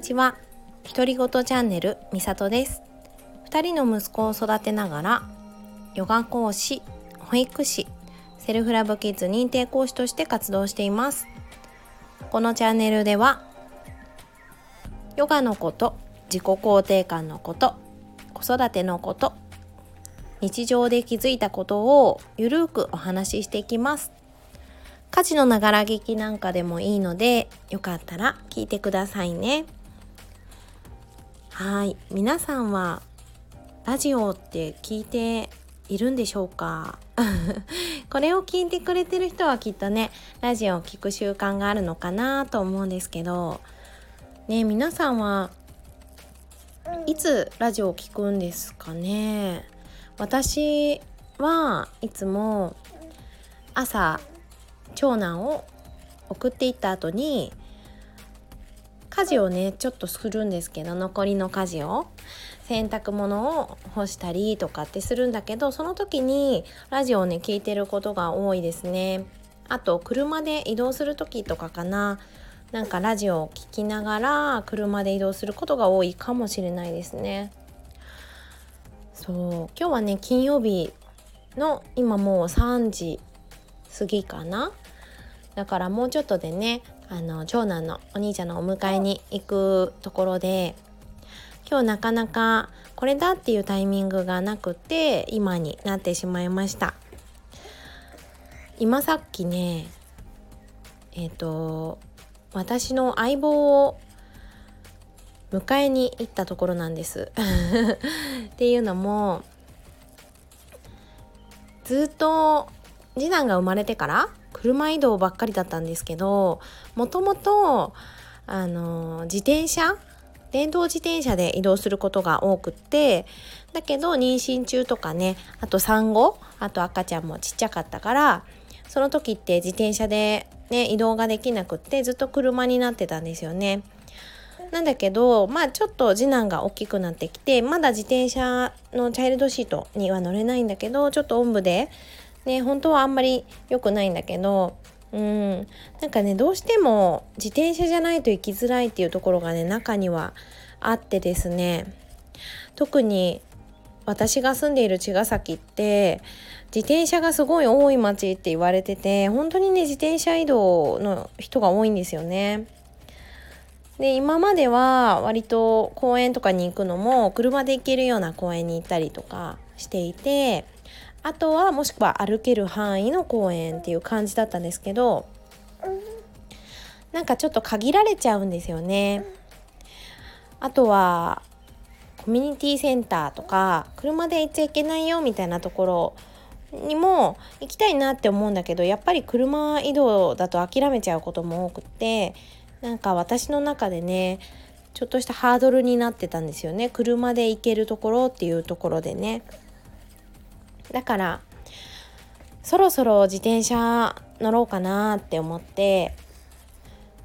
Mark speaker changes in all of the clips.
Speaker 1: にちは。独り言チャンネルみさとです。2人の息子を育てながらヨガ講師保育士セルフラブキッズ認定講師として活動しています。このチャンネルではヨガのこと自己肯定感のこと子育てのこと日常で気づいたことをゆるくお話ししていきます。家事のながら聞きなんかでもいいのでよかったら聞いてくださいね。はい。皆さんはラジオって聞いているんでしょうか？これを聞いてくれてる人はきっとねラジオを聞く習慣があるのかなと思うんですけど。ね皆さんはいつラジオを聞くんですかね？私はいつも朝長男を送っていった後に家事をねちょっとするんですけど残りの家事を。洗濯物を干したりとかってするんだけどその時にラジオをね聞いてることが多いですね。あと車で移動する時とかかな。なんかラジオを聴きながら車で移動することが多いかもしれないですね。そう。今日はね金曜日の今もう3時過ぎかな。だからもうちょっとでねあの長男のお兄ちゃんのお迎えに行くところで今日なかなかこれだっていうタイミングがなくて今になってしまいました。今さっきねえっ、ー、と私の相棒を迎えに行ったところなんです。っていうのもずっと次男が生まれてから車移動ばっかりだったんですけどもともとあの自転車電動自転車で移動することが多くってだけど妊娠中とかねあと産後あと赤ちゃんもちっちゃかったからその時って自転車でね移動ができなくってずっと車になってたんですよね。なんだけどまあちょっと次男が大きくなってきてまだ自転車のチャイルドシートには乗れないんだけどちょっとおんぶでね本当はあんまり良くないんだけどうんなんかねどうしても自転車じゃないと行きづらいっていうところがね中にはあってですね特に私が住んでいる茅ヶ崎って自転車がすごい多い町って言われてて本当にね自転車移動の人が多いんですよね。で今までは割と公園とかに行くのも車で行けるような公園に行ったりとかしていてあとはもしくは歩ける範囲の公園っていう感じだったんですけどなんかちょっと限られちゃうんですよね。あとはコミュニティセンターとか車で行っちゃいけないよみたいなところにも行きたいなって思うんだけどやっぱり車移動だと諦めちゃうことも多くってなんか私の中でねちょっとしたハードルになってたんですよね車で行けるところっていうところでねだからそろそろ自転車乗ろうかなって思って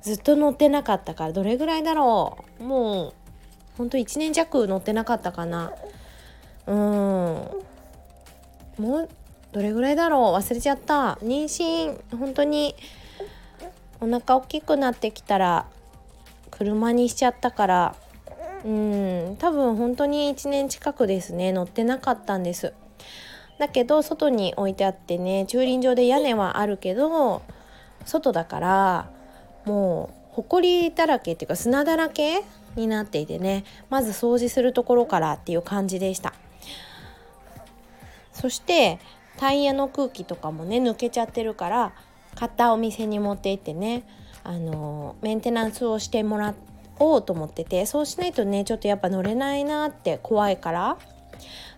Speaker 1: ずっと乗ってなかったからどれぐらいだろう。もうほんと1年弱乗ってなかったかな。うん。もうどれぐらいだろう。忘れちゃった。妊娠本当にお腹大きくなってきたら車にしちゃったから。うん。多分本当に1年近くですね乗ってなかったんです。だけど外に置いてあってね駐輪場で屋根はあるけど外だからもう埃だらけっていうか砂だらけになっていてねまず掃除するところからっていう感じでした。そしてタイヤの空気とかもね抜けちゃってるから買ったお店に持って行ってねあのメンテナンスをしてもらおうと思っててそうしないとねちょっとやっぱ乗れないなって怖いから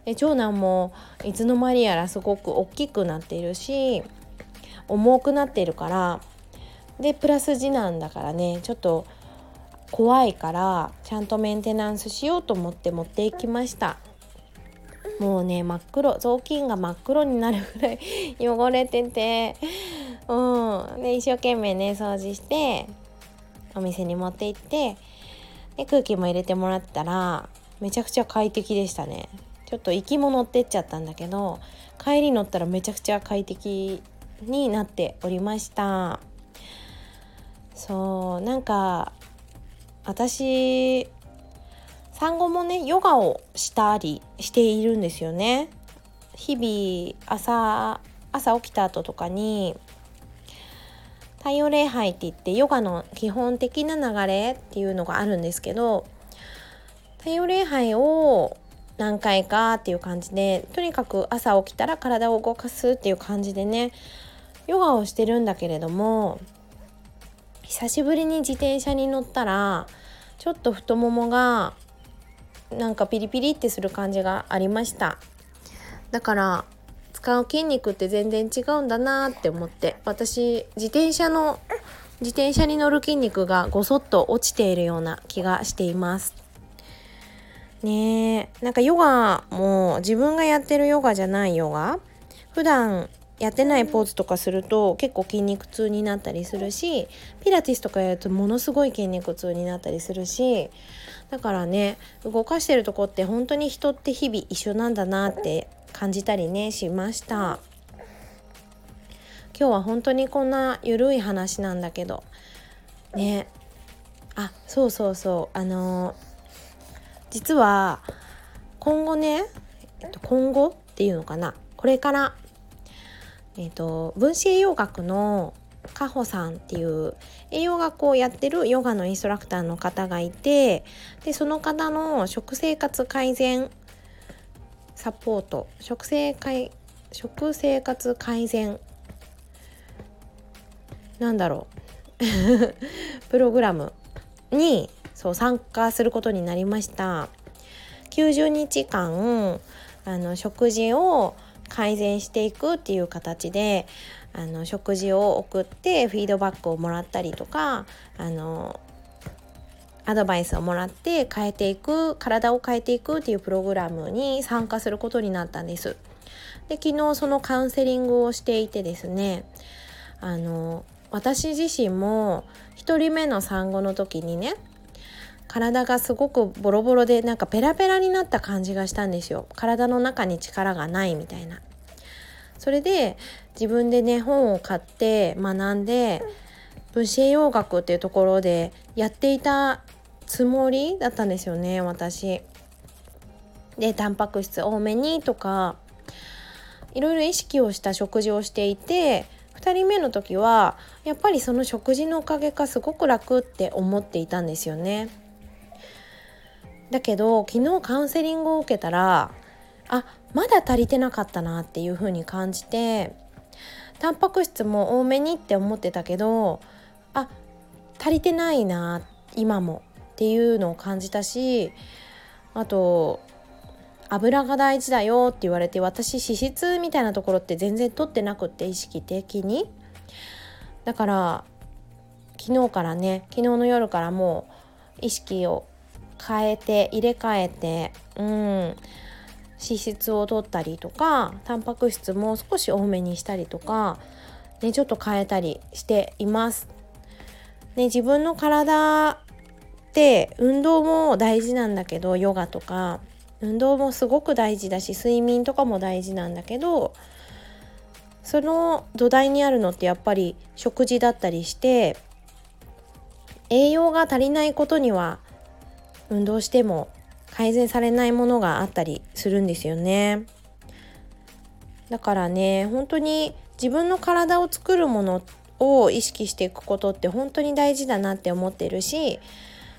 Speaker 1: で長男もいつの間にやらすごく大きくなっているし重くなっているからでプラス次男だからねちょっと怖いからちゃんとメンテナンスしようと思って持っていきました。もうね真っ黒雑巾が真っ黒になるぐらい 汚れててうん。で一生懸命ね掃除してお店に持って行ってで空気も入れてもらったらめちゃくちゃ快適でしたね。ちょっと行きも乗ってっちゃったんだけど帰り乗ったらめちゃくちゃ快適になっておりました。そうなんか私産後もねヨガをしたりしているんですよね。日々朝朝起きた後とかに太陽礼拝って言ってヨガの基本的な流れっていうのがあるんですけど太陽礼拝を何回かっていう感じでとにかく朝起きたら体を動かすっていう感じでねヨガをしてるんだけれども久しぶりに自転車に乗ったらちょっと太ももがなんかピリピリってする感じがありました。だから使う筋肉って全然違うんだなって思って私自転車の自転車に乗る筋肉がごそっと落ちているような気がしています。ねなんかヨガも自分がやってるヨガじゃないヨガ。普段やってないポーズとかすると結構筋肉痛になったりするしピラティスとかやるとものすごい筋肉痛になったりするしだからね動かしてるとこって本当に人って日々一緒なんだなって感じたりねしました。今日は本当にこんなゆるい話なんだけど。ね。あそうそうそう。あのー、実は今後ね、えっと、今後っていうのかな？これからえーと、分子栄養学のカホさんっていう栄養学をやってるヨガのインストラクターの方がいてでその方の食生活改善サポート食生食生活改善なんだろう？プログラムにそう参加することになりました90日間あの食事を改善していくっていう形であの食事を送ってフィードバックをもらったりとかあのアドバイスをもらって変えていく体を変えていくっていうプログラムに参加することになったんです。で昨日そのカウンセリングをしていてですねあの私自身も1人目の産後の時にね体がすごくボロボロでなんかペラペラになった感じがしたんですよ。体の中に力がないみたいな。それで自分でね本を買って学んで分子栄養学っていうところでやっていたつもりだったんですよね私。でタンパク質多めにとかいろいろ意識をした食事をしていて2人目の時はやっぱりその食事のおかげかすごく楽って思っていたんですよね。だけど昨日カウンセリングを受けたらあまだ足りてなかったなっていう風に感じてタンパク質も多めにって思ってたけどあ足りてないな今もっていうのを感じたしあと油が大事だよって言われて私脂質みたいなところって全然取ってなくって意識的に。だから昨日からね昨日の夜からもう意識を変えて入れ替えてうん脂質を取ったりとかタンパク質も少し多めにしたりとか、ね、ちょっと変えたりしています。ね、自分の体って運動も大事なんだけどヨガとか運動もすごく大事だし睡眠とかも大事なんだけどその土台にあるのってやっぱり食事だったりして栄養が足りないことには運動しても改善されないものがあったりするんですよね。だからね本当に自分の体を作るものを意識していくことって本当に大事だなって思ってるし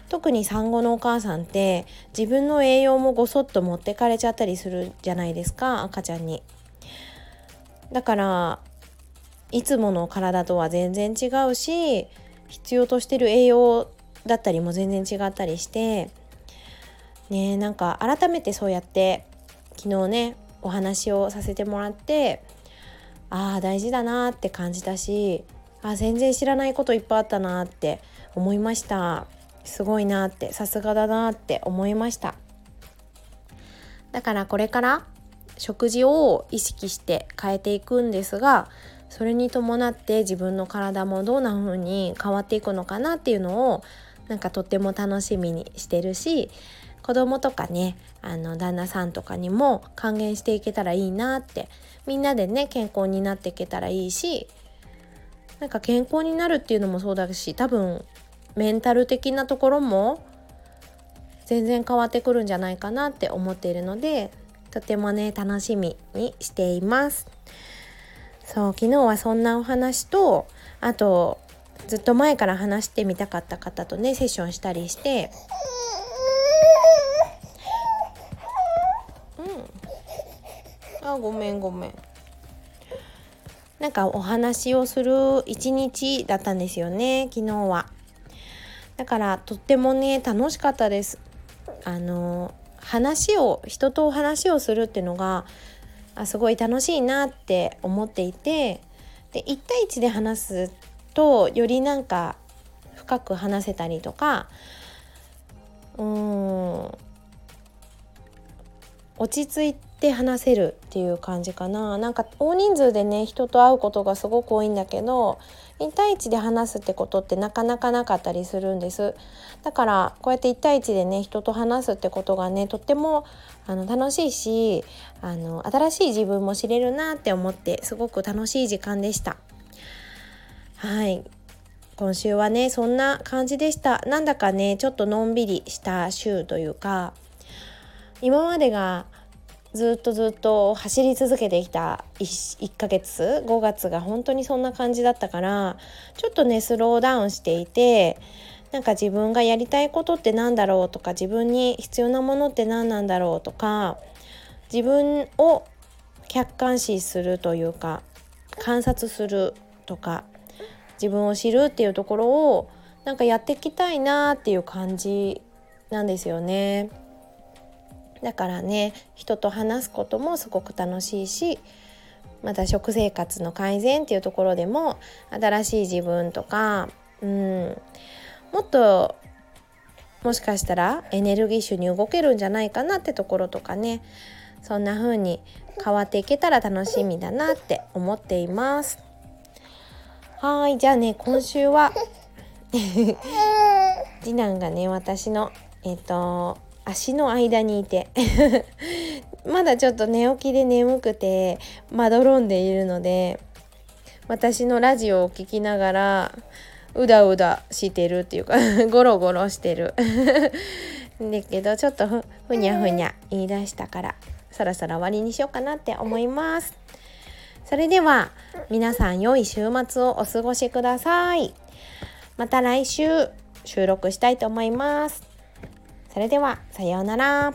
Speaker 1: 特に産後のお母さんって自分の栄養もごそっと持ってかれちゃったりするじゃないですか赤ちゃんに。だからいつもの体とは全然違うし必要としてる栄養だったりも全然違ったりしてねなんか改めてそうやって昨日ねお話をさせてもらってああ大事だなって感じたしあ全然知らないこといっぱいあったなって思いました。すごいなってさすがだなって思いました。だからこれから食事を意識して変えていくんですがそれに伴って自分の体もどんな風に変わっていくのかなっていうのをなんかとっても楽しみにしてるし子供とかねあの旦那さんとかにも還元していけたらいいなってみんなでね健康になっていけたらいいしなんか健康になるっていうのもそうだし多分メンタル的なところも全然変わってくるんじゃないかなって思っているのでとてもね楽しみにしています。そう昨日はそんなお話とあとずっと前から話してみたかった方とねセッションしたりして。うん。あごめんごめん。なんかお話をする一日だったんですよね昨日は。だからとってもね楽しかったです。あの話を人と話をするっていうのがあすごい楽しいなって思っていて。で1対1で話すとよりなんか深く話せたりとかうーん落ち着いて話せるっていう感じかな。なんか大人数でね人と会うことがすごく多いんだけど1対1で話すってことってなかなかなかったりするんです。だからこうやって1対1でね人と話すってことがねとってもあの楽しいしあの新しい自分も知れるなって思ってすごく楽しい時間でした。はい。今週はねそんな感じでした。なんだかねちょっとのんびりした週というか今までがずっとずっと走り続けてきた 1, 1ヶ月5月が本当にそんな感じだったからちょっとねスローダウンしていてなんか自分がやりたいことって何だろうとか自分に必要なものって何なんだろうとか自分を客観視するというか観察するとか自分を知るっていうところをなんかやっていきたいなっていう感じなんですよね。だからね人と話すこともすごく楽しいしまた食生活の改善っていうところでも新しい自分とかうんもっともしかしたらエネルギッシュに動けるんじゃないかなってところとかねそんな風に変わっていけたら楽しみだなって思っていますはいじゃあね今週は次男がね私のえっ、ー、と足の間にいて まだちょっと寝起きで眠くてまどろんでいるので私のラジオを聴きながらうだうだしてるっていうか ゴロゴロしてる。だけどちょっとふふにゃふにゃ言い出したからそろそろ終わりにしようかなって思います。それでは皆さん良い週末をお過ごしくださいまた来週収録したいと思いますそれではさようなら。